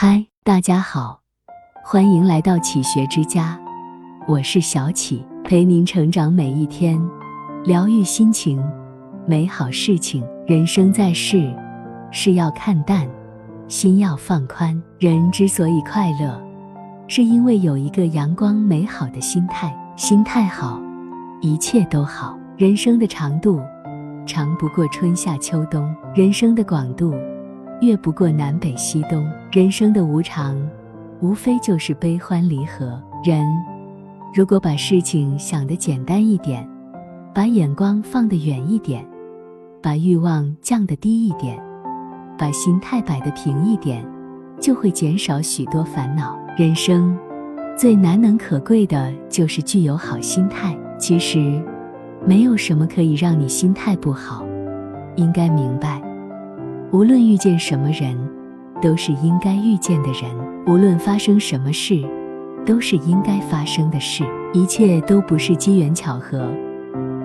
嗨，大家好，欢迎来到启学之家，我是小启，陪您成长每一天，疗愈心情，美好事情。人生在世，事要看淡，心要放宽。人之所以快乐，是因为有一个阳光美好的心态。心态好，一切都好。人生的长度，长不过春夏秋冬；人生的广度，越不过南北西东。人生的无常，无非就是悲欢离合。人如果把事情想得简单一点，把眼光放得远一点，把欲望降得低一点，把心态摆得平一点，就会减少许多烦恼。人生。最难能可贵的就是具有好心态。其实，没有什么可以让你心态不好。应该明白，无论遇见什么人，都是应该遇见的人；无论发生什么事，都是应该发生的事。一切都不是机缘巧合，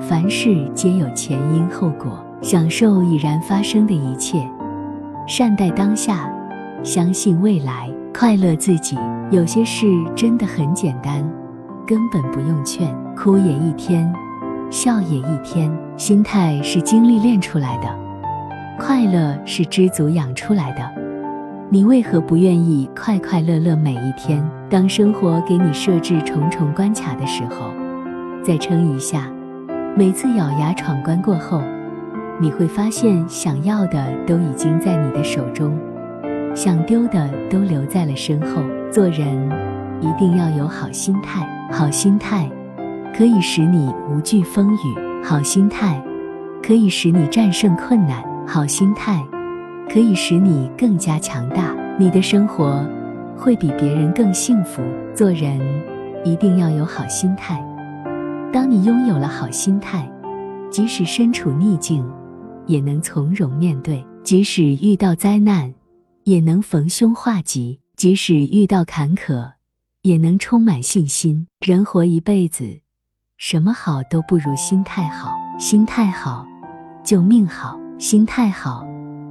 凡事皆有前因后果。享受已然发生的一切，善待当下，相信未来。快乐自己，有些事真的很简单，根本不用劝。哭也一天，笑也一天。心态是经历练出来的，快乐是知足养出来的。你为何不愿意快快乐乐每一天？当生活给你设置重重关卡的时候，再撑一下。每次咬牙闯关过后，你会发现想要的都已经在你的手中。想丢的都留在了身后。做人一定要有好心态，好心态可以使你无惧风雨，好心态可以使你战胜困难，好心态可以使你更加强大。你的生活会比别人更幸福。做人一定要有好心态。当你拥有了好心态，即使身处逆境，也能从容面对；即使遇到灾难，也能逢凶化吉，即使遇到坎坷，也能充满信心。人活一辈子，什么好都不如心态好。心态好，就命好；心态好，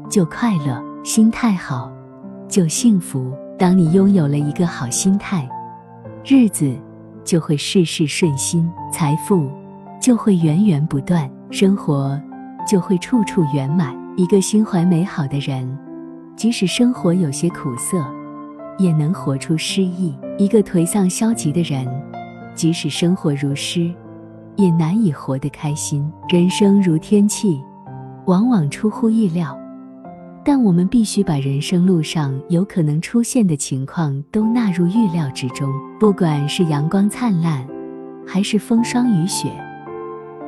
就快乐；心态好，就幸福。当你拥有了一个好心态，日子就会事事顺心，财富就会源源不断，生活就会处处圆满。一个心怀美好的人。即使生活有些苦涩，也能活出诗意。一个颓丧消极的人，即使生活如诗，也难以活得开心。人生如天气，往往出乎意料，但我们必须把人生路上有可能出现的情况都纳入预料之中。不管是阳光灿烂，还是风霜雨雪，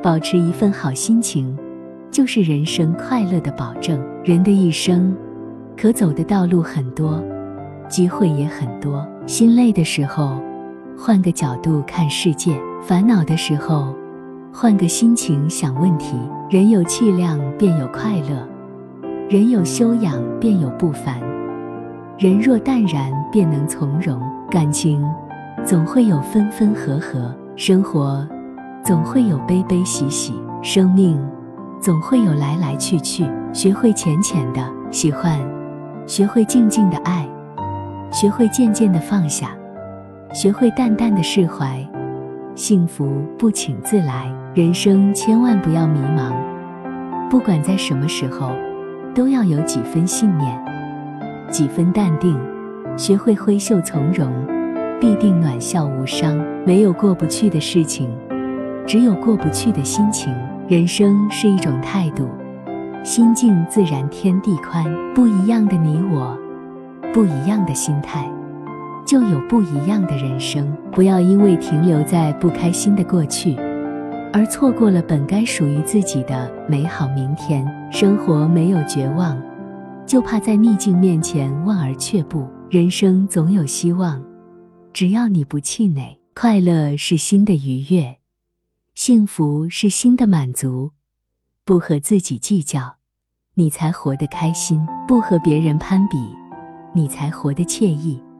保持一份好心情，就是人生快乐的保证。人的一生。可走的道路很多，机会也很多。心累的时候，换个角度看世界；烦恼的时候，换个心情想问题。人有气量，便有快乐；人有修养，便有不凡；人若淡然，便能从容。感情总会有分分合合，生活总会有悲悲喜喜，生命总会有来来去去。学会浅浅的喜欢。学会静静的爱，学会渐渐的放下，学会淡淡的释怀，幸福不请自来。人生千万不要迷茫，不管在什么时候，都要有几分信念，几分淡定，学会挥袖从容，必定暖笑无伤。没有过不去的事情，只有过不去的心情。人生是一种态度。心静自然天地宽，不一样的你我，不一样的心态，就有不一样的人生。不要因为停留在不开心的过去，而错过了本该属于自己的美好明天。生活没有绝望，就怕在逆境面前望而却步。人生总有希望，只要你不气馁。快乐是心的愉悦，幸福是心的满足。不和自己计较，你才活得开心；不和别人攀比，你才活得惬意。